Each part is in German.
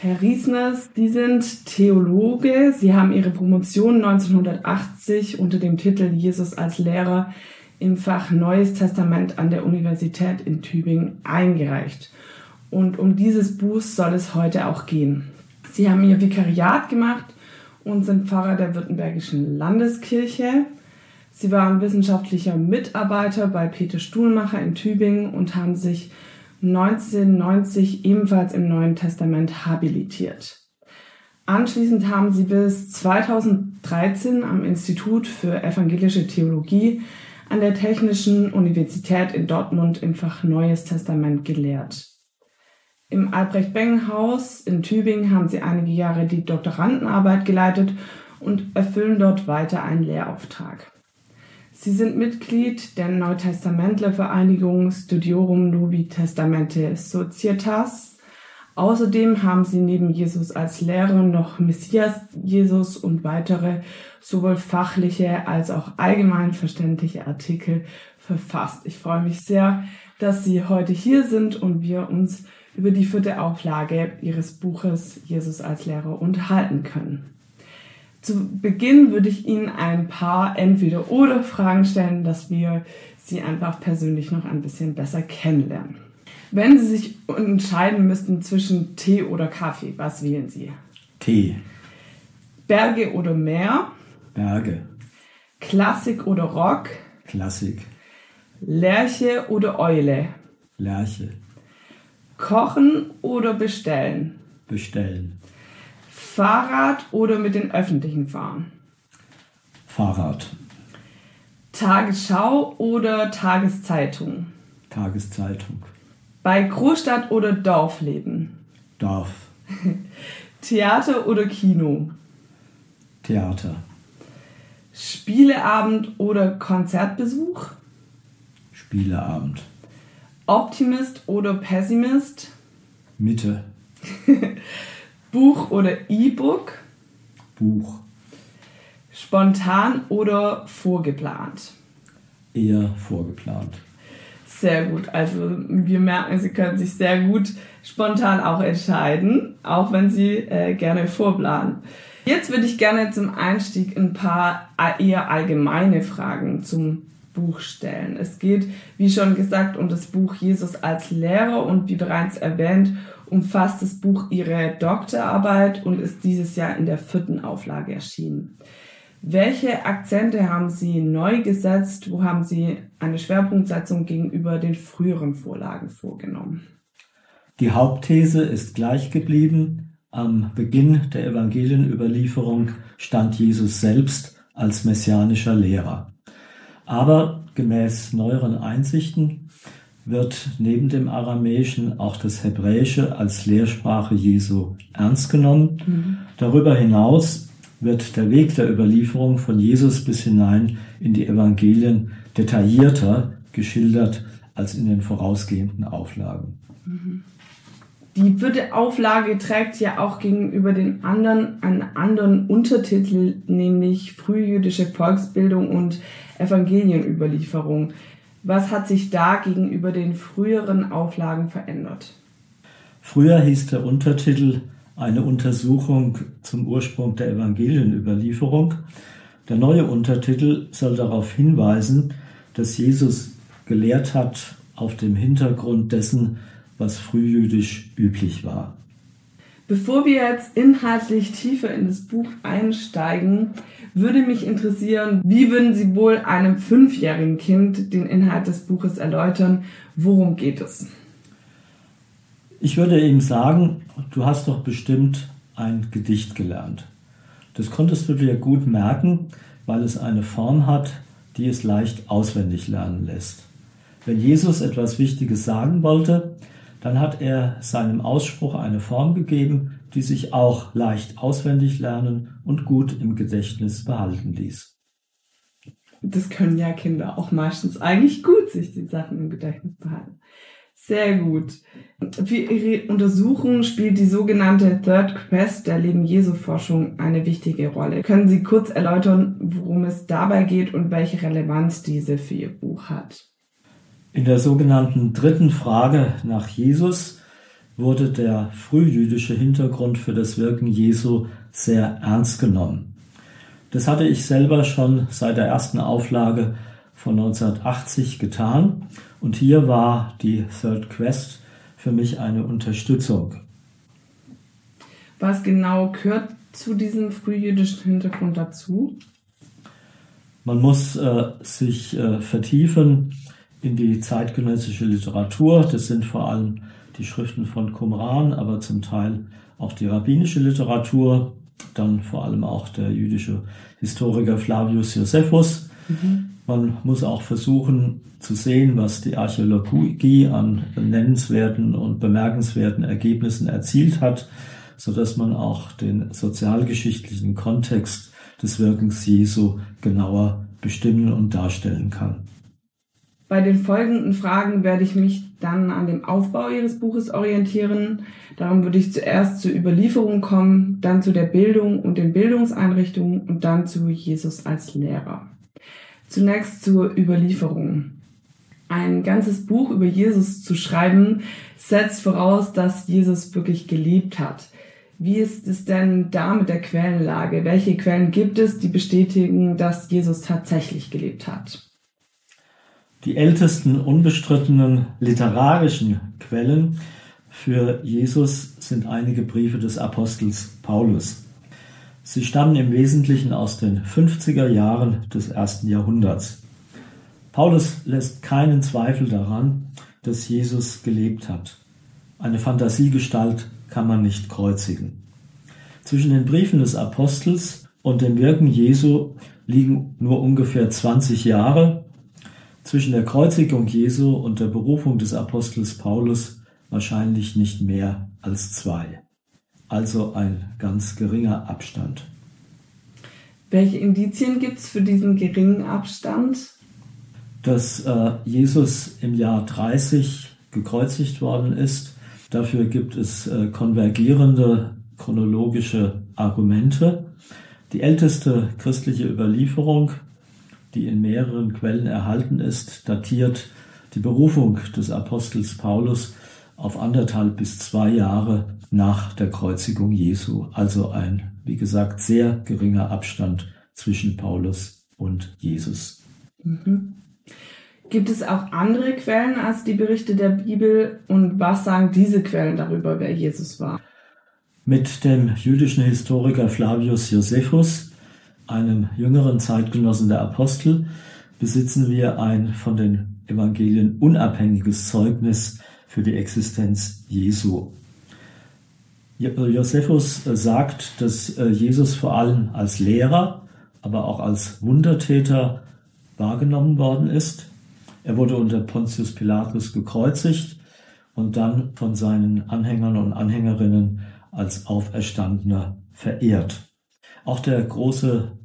Herr Riesners, Sie sind Theologe. Sie haben Ihre Promotion 1980 unter dem Titel Jesus als Lehrer im Fach Neues Testament an der Universität in Tübingen eingereicht. Und um dieses Buch soll es heute auch gehen. Sie haben Ihr Vikariat gemacht und sind Pfarrer der Württembergischen Landeskirche. Sie waren wissenschaftlicher Mitarbeiter bei Peter Stuhlmacher in Tübingen und haben sich 1990 ebenfalls im Neuen Testament habilitiert. Anschließend haben sie bis 2013 am Institut für evangelische Theologie an der Technischen Universität in Dortmund im Fach Neues Testament gelehrt. Im Albrecht-Bengen-Haus in Tübingen haben sie einige Jahre die Doktorandenarbeit geleitet und erfüllen dort weiter einen Lehrauftrag. Sie sind Mitglied der Neutestamentlervereinigung Studiorum Novi Testamente Societas. Außerdem haben sie neben Jesus als Lehrer noch Messias Jesus und weitere sowohl fachliche als auch allgemein verständliche Artikel verfasst. Ich freue mich sehr, dass Sie heute hier sind und wir uns über die vierte Auflage Ihres Buches Jesus als Lehrer unterhalten können. Zu Beginn würde ich Ihnen ein paar Entweder-Oder-Fragen stellen, dass wir Sie einfach persönlich noch ein bisschen besser kennenlernen. Wenn Sie sich entscheiden müssten zwischen Tee oder Kaffee, was wählen Sie? Tee. Berge oder Meer? Berge. Klassik oder Rock? Klassik. Lerche oder Eule? Lerche. Kochen oder bestellen? Bestellen. Fahrrad oder mit den Öffentlichen fahren? Fahrrad. Tagesschau oder Tageszeitung? Tageszeitung. Bei Großstadt oder Dorfleben? Dorf. Theater oder Kino? Theater. Spieleabend oder Konzertbesuch? Spieleabend. Optimist oder Pessimist? Mitte. Buch oder E-Book? Buch. Spontan oder vorgeplant? Eher vorgeplant. Sehr gut. Also wir merken, Sie können sich sehr gut spontan auch entscheiden, auch wenn Sie äh, gerne vorplanen. Jetzt würde ich gerne zum Einstieg ein paar eher allgemeine Fragen zum Buch stellen. Es geht, wie schon gesagt, um das Buch Jesus als Lehrer und wie bereits erwähnt, umfasst das Buch ihre Doktorarbeit und ist dieses Jahr in der vierten Auflage erschienen. Welche Akzente haben Sie neu gesetzt? Wo haben Sie eine Schwerpunktsetzung gegenüber den früheren Vorlagen vorgenommen? Die Hauptthese ist gleich geblieben. Am Beginn der Evangelienüberlieferung stand Jesus selbst als messianischer Lehrer. Aber gemäß neueren Einsichten wird neben dem Aramäischen auch das Hebräische als Lehrsprache Jesu ernst genommen. Mhm. Darüber hinaus wird der Weg der Überlieferung von Jesus bis hinein in die Evangelien detaillierter geschildert als in den vorausgehenden Auflagen. Mhm. Die vierte Auflage trägt ja auch gegenüber den anderen einen anderen Untertitel, nämlich frühjüdische Volksbildung und Evangelienüberlieferung. Was hat sich da gegenüber den früheren Auflagen verändert? Früher hieß der Untertitel eine Untersuchung zum Ursprung der Evangelienüberlieferung. Der neue Untertitel soll darauf hinweisen, dass Jesus gelehrt hat auf dem Hintergrund dessen, was frühjüdisch üblich war. Bevor wir jetzt inhaltlich tiefer in das Buch einsteigen, würde mich interessieren, wie würden Sie wohl einem fünfjährigen Kind den Inhalt des Buches erläutern? Worum geht es? Ich würde ihm sagen, du hast doch bestimmt ein Gedicht gelernt. Das konntest du dir gut merken, weil es eine Form hat, die es leicht auswendig lernen lässt. Wenn Jesus etwas Wichtiges sagen wollte, dann hat er seinem Ausspruch eine Form gegeben, die sich auch leicht auswendig lernen und gut im Gedächtnis behalten ließ. Das können ja Kinder auch meistens eigentlich gut, sich die Sachen im Gedächtnis behalten. Sehr gut. Für Ihre Untersuchung spielt die sogenannte Third Quest der Leben Jesu Forschung eine wichtige Rolle. Können Sie kurz erläutern, worum es dabei geht und welche Relevanz diese für Ihr Buch hat? In der sogenannten dritten Frage nach Jesus wurde der frühjüdische Hintergrund für das Wirken Jesu sehr ernst genommen. Das hatte ich selber schon seit der ersten Auflage von 1980 getan und hier war die Third Quest für mich eine Unterstützung. Was genau gehört zu diesem frühjüdischen Hintergrund dazu? Man muss äh, sich äh, vertiefen in die zeitgenössische Literatur. Das sind vor allem die Schriften von Qumran, aber zum Teil auch die rabbinische Literatur, dann vor allem auch der jüdische Historiker Flavius Josephus. Mhm. Man muss auch versuchen zu sehen, was die Archäologie an nennenswerten und bemerkenswerten Ergebnissen erzielt hat, so dass man auch den sozialgeschichtlichen Kontext des Wirkens Jesu genauer bestimmen und darstellen kann. Bei den folgenden Fragen werde ich mich dann an dem Aufbau Ihres Buches orientieren. Darum würde ich zuerst zur Überlieferung kommen, dann zu der Bildung und den Bildungseinrichtungen und dann zu Jesus als Lehrer. Zunächst zur Überlieferung. Ein ganzes Buch über Jesus zu schreiben, setzt voraus, dass Jesus wirklich gelebt hat. Wie ist es denn da mit der Quellenlage? Welche Quellen gibt es, die bestätigen, dass Jesus tatsächlich gelebt hat? Die ältesten unbestrittenen literarischen Quellen für Jesus sind einige Briefe des Apostels Paulus. Sie stammen im Wesentlichen aus den 50er Jahren des ersten Jahrhunderts. Paulus lässt keinen Zweifel daran, dass Jesus gelebt hat. Eine Fantasiegestalt kann man nicht kreuzigen. Zwischen den Briefen des Apostels und dem Wirken Jesu liegen nur ungefähr 20 Jahre, zwischen der Kreuzigung Jesu und der Berufung des Apostels Paulus wahrscheinlich nicht mehr als zwei also ein ganz geringer Abstand. Welche Indizien gibt es für diesen geringen Abstand? Dass äh, Jesus im Jahr 30 gekreuzigt worden ist. Dafür gibt es äh, konvergierende chronologische Argumente. Die älteste christliche Überlieferung, die in mehreren Quellen erhalten ist, datiert die Berufung des Apostels Paulus auf anderthalb bis zwei Jahre nach der Kreuzigung Jesu. Also ein, wie gesagt, sehr geringer Abstand zwischen Paulus und Jesus. Mhm. Gibt es auch andere Quellen als die Berichte der Bibel und was sagen diese Quellen darüber, wer Jesus war? Mit dem jüdischen Historiker Flavius Josephus, einem jüngeren Zeitgenossen der Apostel, besitzen wir ein von den Evangelien unabhängiges Zeugnis für die Existenz Jesu. Josephus äh, sagt, dass äh, Jesus vor allem als Lehrer, aber auch als Wundertäter wahrgenommen worden ist. Er wurde unter Pontius Pilatus gekreuzigt und dann von seinen Anhängern und Anhängerinnen als Auferstandener verehrt. Auch der große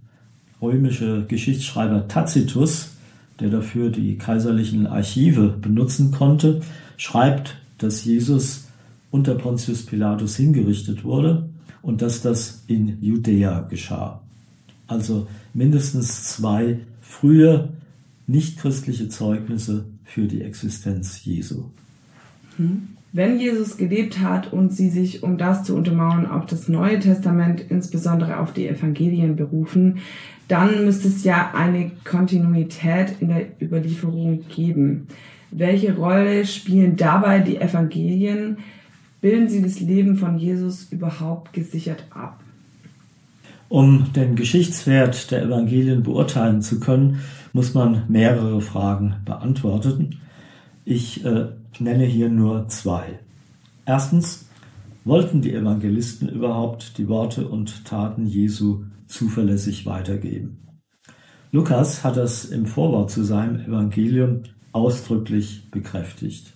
römische Geschichtsschreiber Tacitus, der dafür die kaiserlichen Archive benutzen konnte, schreibt, dass Jesus unter Pontius Pilatus hingerichtet wurde und dass das in Judäa geschah. Also mindestens zwei frühe nichtchristliche Zeugnisse für die Existenz Jesu. Hm. Wenn Jesus gelebt hat und sie sich, um das zu untermauern, auf das Neue Testament, insbesondere auf die Evangelien berufen, dann müsste es ja eine Kontinuität in der Überlieferung geben. Welche Rolle spielen dabei die Evangelien? bilden sie das Leben von Jesus überhaupt gesichert ab? Um den Geschichtswert der Evangelien beurteilen zu können, muss man mehrere Fragen beantworten. Ich äh, nenne hier nur zwei. Erstens, wollten die Evangelisten überhaupt die Worte und Taten Jesu zuverlässig weitergeben? Lukas hat das im Vorwort zu seinem Evangelium ausdrücklich bekräftigt.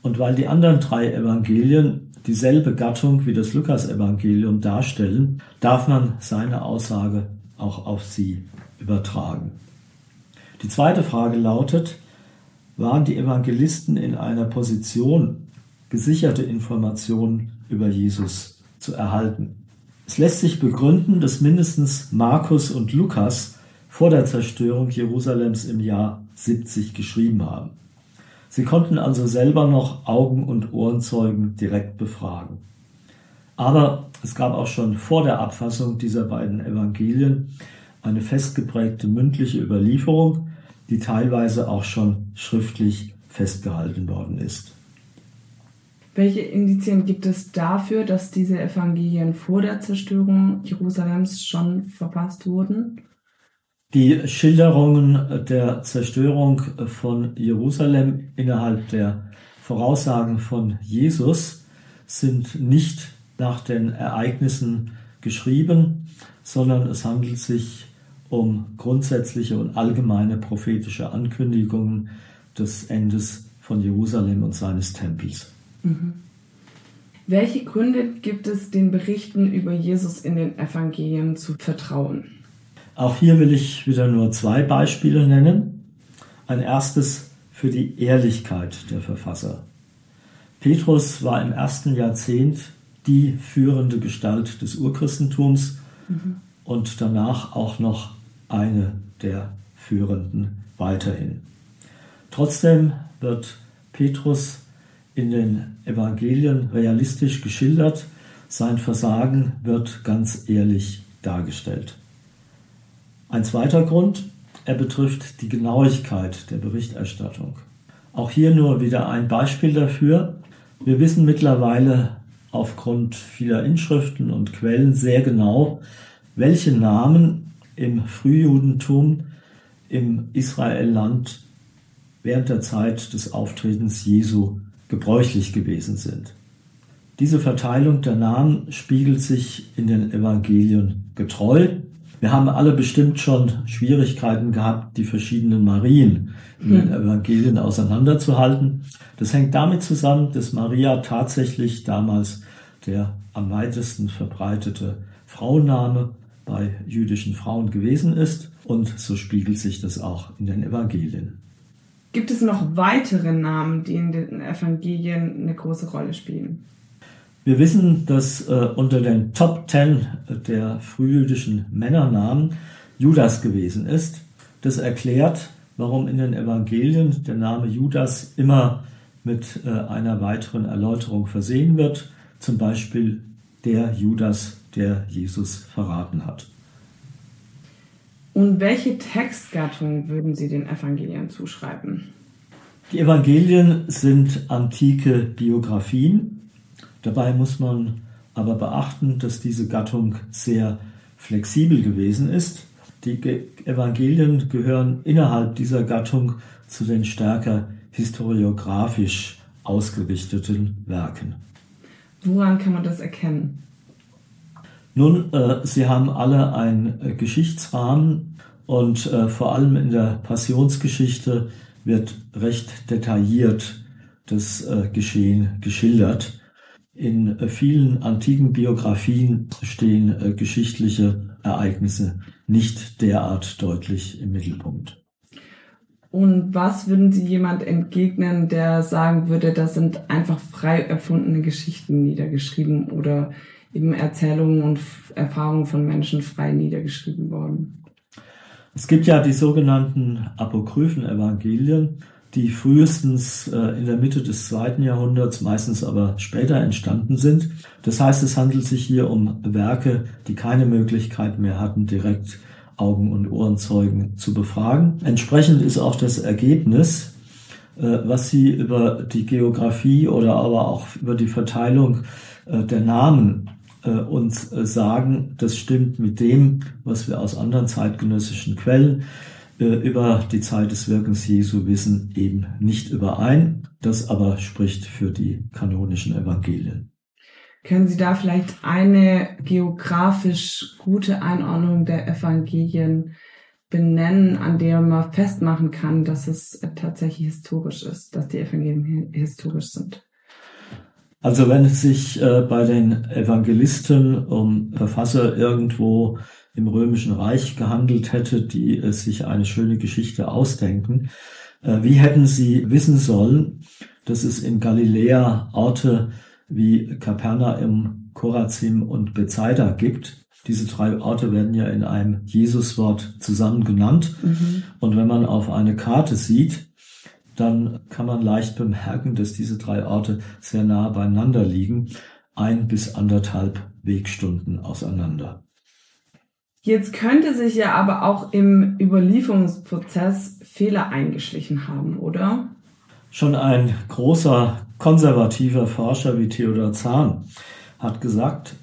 Und weil die anderen drei Evangelien dieselbe Gattung wie das Lukasevangelium darstellen, darf man seine Aussage auch auf sie übertragen. Die zweite Frage lautet, waren die Evangelisten in einer Position, gesicherte Informationen über Jesus zu erhalten. Es lässt sich begründen, dass mindestens Markus und Lukas vor der Zerstörung Jerusalems im Jahr 70 geschrieben haben. Sie konnten also selber noch Augen- und Ohrenzeugen direkt befragen. Aber es gab auch schon vor der Abfassung dieser beiden Evangelien eine festgeprägte mündliche Überlieferung, die teilweise auch schon schriftlich festgehalten worden ist. Welche Indizien gibt es dafür, dass diese Evangelien vor der Zerstörung Jerusalems schon verfasst wurden? Die Schilderungen der Zerstörung von Jerusalem innerhalb der Voraussagen von Jesus sind nicht nach den Ereignissen geschrieben, sondern es handelt sich um grundsätzliche und allgemeine prophetische Ankündigungen des Endes von Jerusalem und seines Tempels. Mhm. Welche Gründe gibt es, den Berichten über Jesus in den Evangelien zu vertrauen? Auch hier will ich wieder nur zwei Beispiele nennen. Ein erstes für die Ehrlichkeit der Verfasser. Petrus war im ersten Jahrzehnt die führende Gestalt des Urchristentums mhm. und danach auch noch eine der führenden weiterhin. Trotzdem wird Petrus in den Evangelien realistisch geschildert, sein Versagen wird ganz ehrlich dargestellt. Ein zweiter Grund, er betrifft die Genauigkeit der Berichterstattung. Auch hier nur wieder ein Beispiel dafür. Wir wissen mittlerweile aufgrund vieler Inschriften und Quellen sehr genau, welche Namen im Frühjudentum im Israelland während der Zeit des Auftretens Jesu gebräuchlich gewesen sind. Diese Verteilung der Namen spiegelt sich in den Evangelien getreu. Wir haben alle bestimmt schon Schwierigkeiten gehabt, die verschiedenen Marien in den. Evangelien auseinanderzuhalten. Das hängt damit zusammen, dass Maria tatsächlich damals der am weitesten verbreitete Frauenname bei jüdischen Frauen gewesen ist und so spiegelt sich das auch in den Evangelien. Gibt es noch weitere Namen, die in den Evangelien eine große Rolle spielen? Wir wissen, dass äh, unter den Top Ten der frühjüdischen Männernamen Judas gewesen ist. Das erklärt, warum in den Evangelien der Name Judas immer mit äh, einer weiteren Erläuterung versehen wird. Zum Beispiel der Judas, der Jesus verraten hat. Und welche Textgattung würden Sie den Evangelien zuschreiben? Die Evangelien sind antike Biografien. Dabei muss man aber beachten, dass diese Gattung sehr flexibel gewesen ist. Die Evangelien gehören innerhalb dieser Gattung zu den stärker historiografisch ausgerichteten Werken. Woran kann man das erkennen? Nun, äh, sie haben alle einen äh, Geschichtsrahmen und äh, vor allem in der Passionsgeschichte wird recht detailliert das äh, Geschehen geschildert. In äh, vielen antiken Biografien stehen äh, geschichtliche Ereignisse nicht derart deutlich im Mittelpunkt. Und was würden Sie jemand entgegnen, der sagen würde, das sind einfach frei erfundene Geschichten niedergeschrieben oder eben Erzählungen und Erfahrungen von Menschen frei niedergeschrieben worden. Es gibt ja die sogenannten apokryphen Evangelien, die frühestens äh, in der Mitte des zweiten Jahrhunderts, meistens aber später entstanden sind. Das heißt, es handelt sich hier um Werke, die keine Möglichkeit mehr hatten, direkt Augen- und Ohrenzeugen zu befragen. Entsprechend ist auch das Ergebnis, äh, was Sie über die Geografie oder aber auch über die Verteilung äh, der Namen uns äh, sagen, das stimmt mit dem, was wir aus anderen zeitgenössischen Quellen äh, über die Zeit des Wirkens Jesu wissen, eben nicht überein. Das aber spricht für die kanonischen Evangelien. Können Sie da vielleicht eine geografisch gute Einordnung der Evangelien benennen, an der man festmachen kann, dass es tatsächlich historisch ist, dass die Evangelien historisch sind? Also wenn es sich äh, bei den Evangelisten um Verfasser irgendwo im Römischen Reich gehandelt hätte, die äh, sich eine schöne Geschichte ausdenken, Äh, wie hätten sie wissen sollen, dass es in Galiläa Orte wie Kapernaum, Korazim und Bethsaida gibt? Diese drei Orte werden ja in einem Jesuswort zusammen genannt. Mhm. Und wenn man auf eine Karte sieht, dann kann man leicht bemerken, dass diese drei Orte sehr nah beieinander liegen, ein bis anderthalb Wegstunden auseinander. Jetzt könnte sich ja aber auch im Überlieferungsprozess Fehler eingeschlichen haben, oder? Schon ein großer konservativer Forscher wie Theodor Zahn hat gesagt,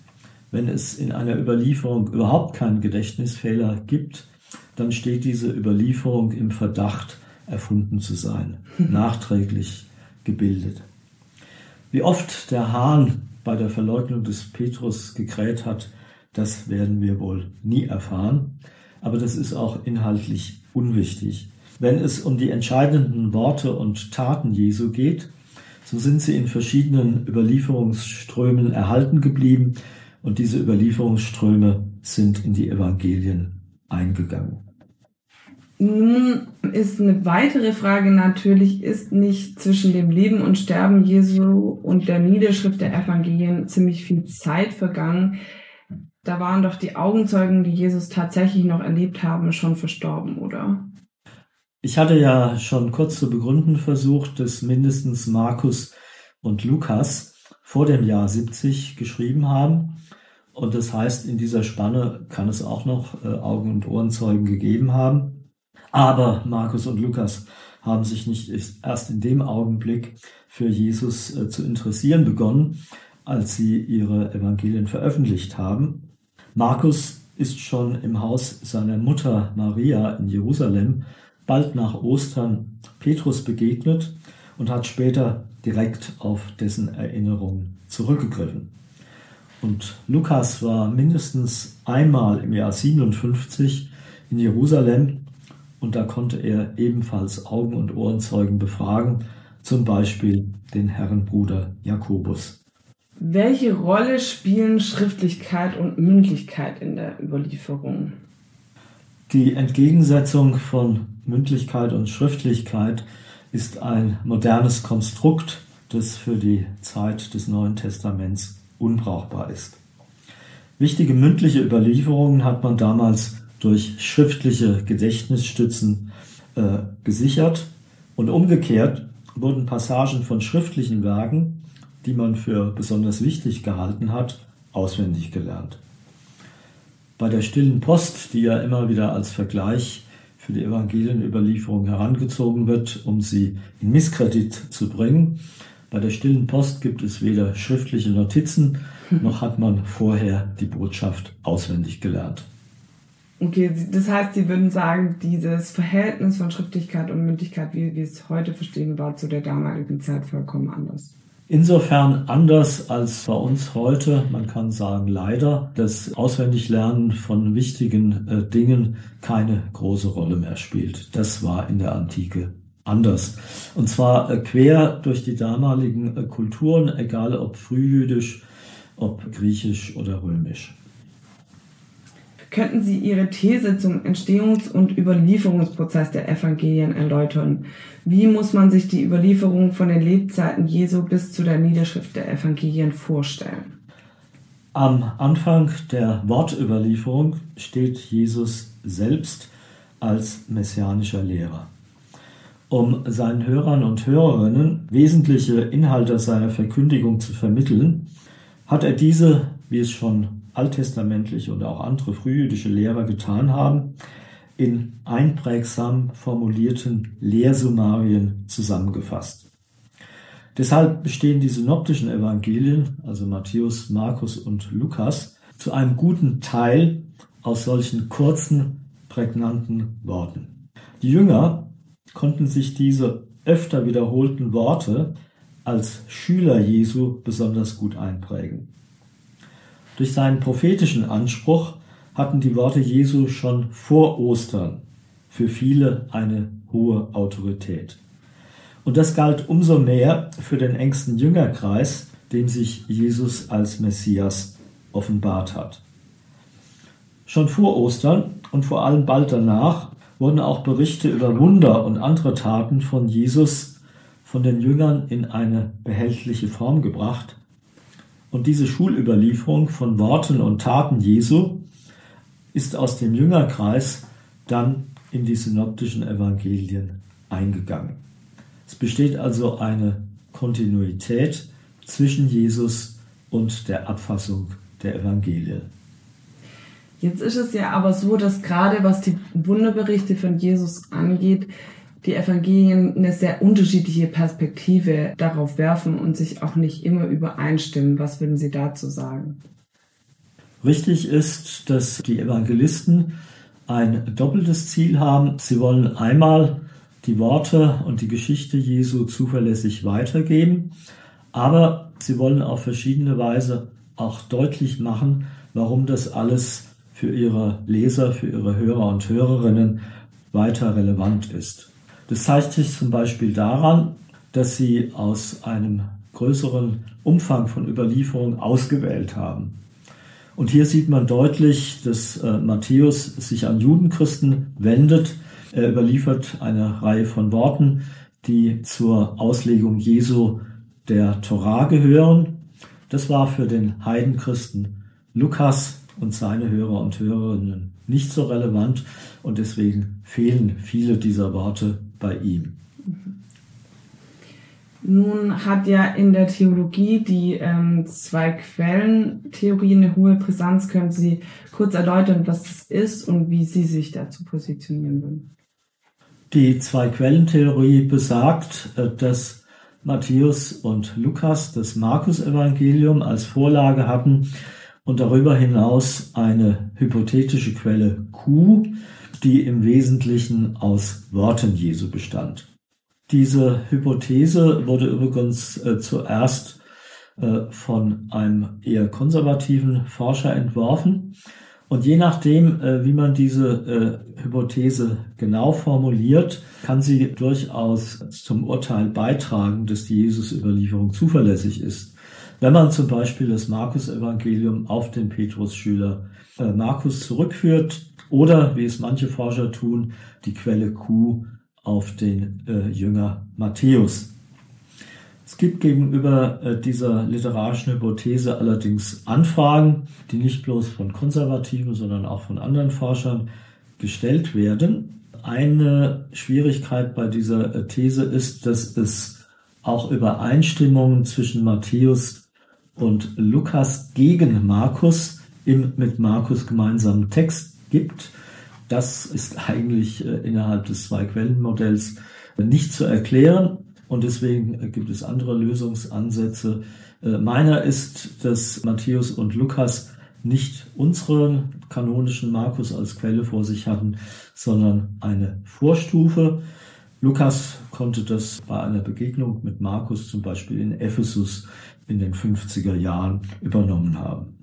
wenn es in einer Überlieferung überhaupt keinen Gedächtnisfehler gibt, dann steht diese Überlieferung im Verdacht, erfunden zu sein, nachträglich gebildet. Wie oft der Hahn bei der Verleugnung des Petrus gekräht hat, das werden wir wohl nie erfahren, aber das ist auch inhaltlich unwichtig. Wenn es um die entscheidenden Worte und Taten Jesu geht, so sind sie in verschiedenen Überlieferungsströmen erhalten geblieben und diese Überlieferungsströme sind in die Evangelien eingegangen. Nun ist eine weitere Frage natürlich, ist nicht zwischen dem Leben und Sterben Jesu und der Niederschrift der Evangelien ziemlich viel Zeit vergangen? Da waren doch die Augenzeugen, die Jesus tatsächlich noch erlebt haben, schon verstorben, oder? Ich hatte ja schon kurz zu begründen versucht, dass mindestens Markus und Lukas vor dem Jahr 70 geschrieben haben. Und das heißt, in dieser Spanne kann es auch noch äh, Augen- und Ohrenzeugen gegeben haben. Aber Markus und Lukas haben sich nicht erst in dem Augenblick für Jesus äh, zu interessieren begonnen, als sie ihre Evangelien veröffentlicht haben. Markus ist schon im Haus seiner Mutter Maria in Jerusalem bald nach Ostern Petrus begegnet und hat später direkt auf dessen Erinnerungen zurückgegriffen. Und Lukas war mindestens einmal im Jahr 57 in Jerusalem und da konnte er ebenfalls Augen- und Ohrenzeugen befragen, zum Beispiel den Herrenbruder Jakobus. Welche Rolle spielen Schriftlichkeit und Mündlichkeit in der Überlieferung? Die Entgegensetzung von Mündlichkeit und Schriftlichkeit ist ein modernes Konstrukt, das für die Zeit des Neuen Testaments unbrauchbar ist. Wichtige mündliche Überlieferungen hat man damals durch schriftliche Gedächtnisstützen äh, gesichert und umgekehrt wurden Passagen von schriftlichen Werken, die man für besonders wichtig gehalten hat, auswendig gelernt. Bei der stillen Post, die ja immer wieder als Vergleich für die Evangelienüberlieferung herangezogen wird, um sie in Misskredit zu bringen, bei der stillen Post gibt es weder schriftliche Notizen, noch hat man vorher die Botschaft auswendig gelernt. Okay, das heißt, Sie würden sagen, dieses Verhältnis von Schriftlichkeit und Mündlichkeit, wie wir es heute verstehen, war zu der damaligen Zeit vollkommen anders. Insofern anders als bei uns heute, man kann sagen leider, dass Auswendiglernen von wichtigen äh, Dingen keine große Rolle mehr spielt. Das war in der Antike anders. Und zwar äh, quer durch die damaligen äh, Kulturen, egal ob frühjüdisch, ob griechisch oder römisch. Könnten Sie Ihre These zum Entstehungs- und Überlieferungsprozess der Evangelien erläutern? Wie muss man sich die Überlieferung von den Lebzeiten Jesu bis zu der Niederschrift der Evangelien vorstellen? Am Anfang der Wortüberlieferung steht Jesus selbst als messianischer Lehrer. Um seinen Hörern und Hörerinnen wesentliche Inhalte seiner Verkündigung zu vermitteln, hat er diese, wie es schon alttestamentliche und auch andere frühjüdische Lehrer getan haben, in einprägsam formulierten Lehrsummarien zusammengefasst. Deshalb bestehen die synoptischen Evangelien, also Matthäus, Markus und Lukas, zu einem guten Teil aus solchen kurzen, prägnanten Worten. Die Jünger konnten sich diese öfter wiederholten Worte als Schüler Jesu besonders gut einprägen. Durch seinen prophetischen Anspruch hatten die Worte Jesu schon vor Ostern für viele eine hohe Autorität. Und das galt umso mehr für den engsten Jüngerkreis, dem sich Jesus als Messias offenbart hat. Schon vor Ostern und vor allem bald danach wurden auch Berichte über Wunder und andere Taten von Jesus von den Jüngern in eine behältliche Form gebracht. Und diese Schulüberlieferung von Worten und Taten Jesu ist aus dem Jüngerkreis dann in die synoptischen Evangelien eingegangen. Es besteht also eine Kontinuität zwischen Jesus und der Abfassung der Evangelien. Jetzt ist es ja aber so, dass gerade was die Wunderberichte von Jesus angeht, die Evangelien eine sehr unterschiedliche Perspektive darauf werfen und sich auch nicht immer übereinstimmen. Was würden Sie dazu sagen? Richtig ist, dass die Evangelisten ein doppeltes Ziel haben. Sie wollen einmal die Worte und die Geschichte Jesu zuverlässig weitergeben, aber sie wollen auf verschiedene Weise auch deutlich machen, warum das alles für ihre Leser, für ihre Hörer und Hörerinnen weiter relevant ist. Das zeigt sich zum Beispiel daran, dass sie aus einem größeren Umfang von Überlieferungen ausgewählt haben. Und hier sieht man deutlich, dass äh, Matthäus sich an Judenchristen wendet. Er überliefert eine Reihe von Worten, die zur Auslegung Jesu der Torah gehören. Das war für den Heidenchristen Lukas und seine Hörer und Hörerinnen nicht so relevant und deswegen fehlen viele dieser Worte bei ihm. Nun hat ja in der Theologie die ähm, zwei Quellentheorie eine hohe Brisanz. Können Sie kurz erläutern, was das ist und wie Sie sich dazu positionieren würden? Die zwei Quellentheorie besagt, äh, dass Matthäus und Lukas das Markus-Evangelium als Vorlage hatten und darüber hinaus eine hypothetische Quelle Q, die im Wesentlichen aus Worten Jesu bestand. Diese Hypothese wurde übrigens äh, zuerst äh, von einem eher konservativen Forscher entworfen. Und je nachdem, äh, wie man diese äh, Hypothese genau formuliert, kann sie durchaus zum Urteil beitragen, dass die Jesus-Überlieferung zuverlässig ist. Wenn man zum Beispiel das Markus-Evangelium auf den Petrus-Schüler äh, Markus zurückführt oder, wie es manche Forscher tun, die Quelle Q auf den äh, Jünger Matthäus. Es gibt gegenüber äh, dieser literarischen Hypothese allerdings Anfragen, die nicht bloß von Konservativen, sondern auch von anderen Forschern gestellt werden. Eine Schwierigkeit bei dieser äh, These ist, dass es auch Übereinstimmungen zwischen Matthäus und Lukas gegen Markus im mit Markus gemeinsamen Text gibt. Das ist eigentlich äh, innerhalb des Zwei-Quellen-Modells nicht zu erklären und deswegen gibt es andere Lösungsansätze. Äh, meiner ist, dass Matthäus und Lukas nicht unseren kanonischen Markus als Quelle vor sich hatten, sondern eine Vorstufe. Lukas konnte das bei einer Begegnung mit Markus zum Beispiel in Ephesus in den 50er Jahren übernommen haben.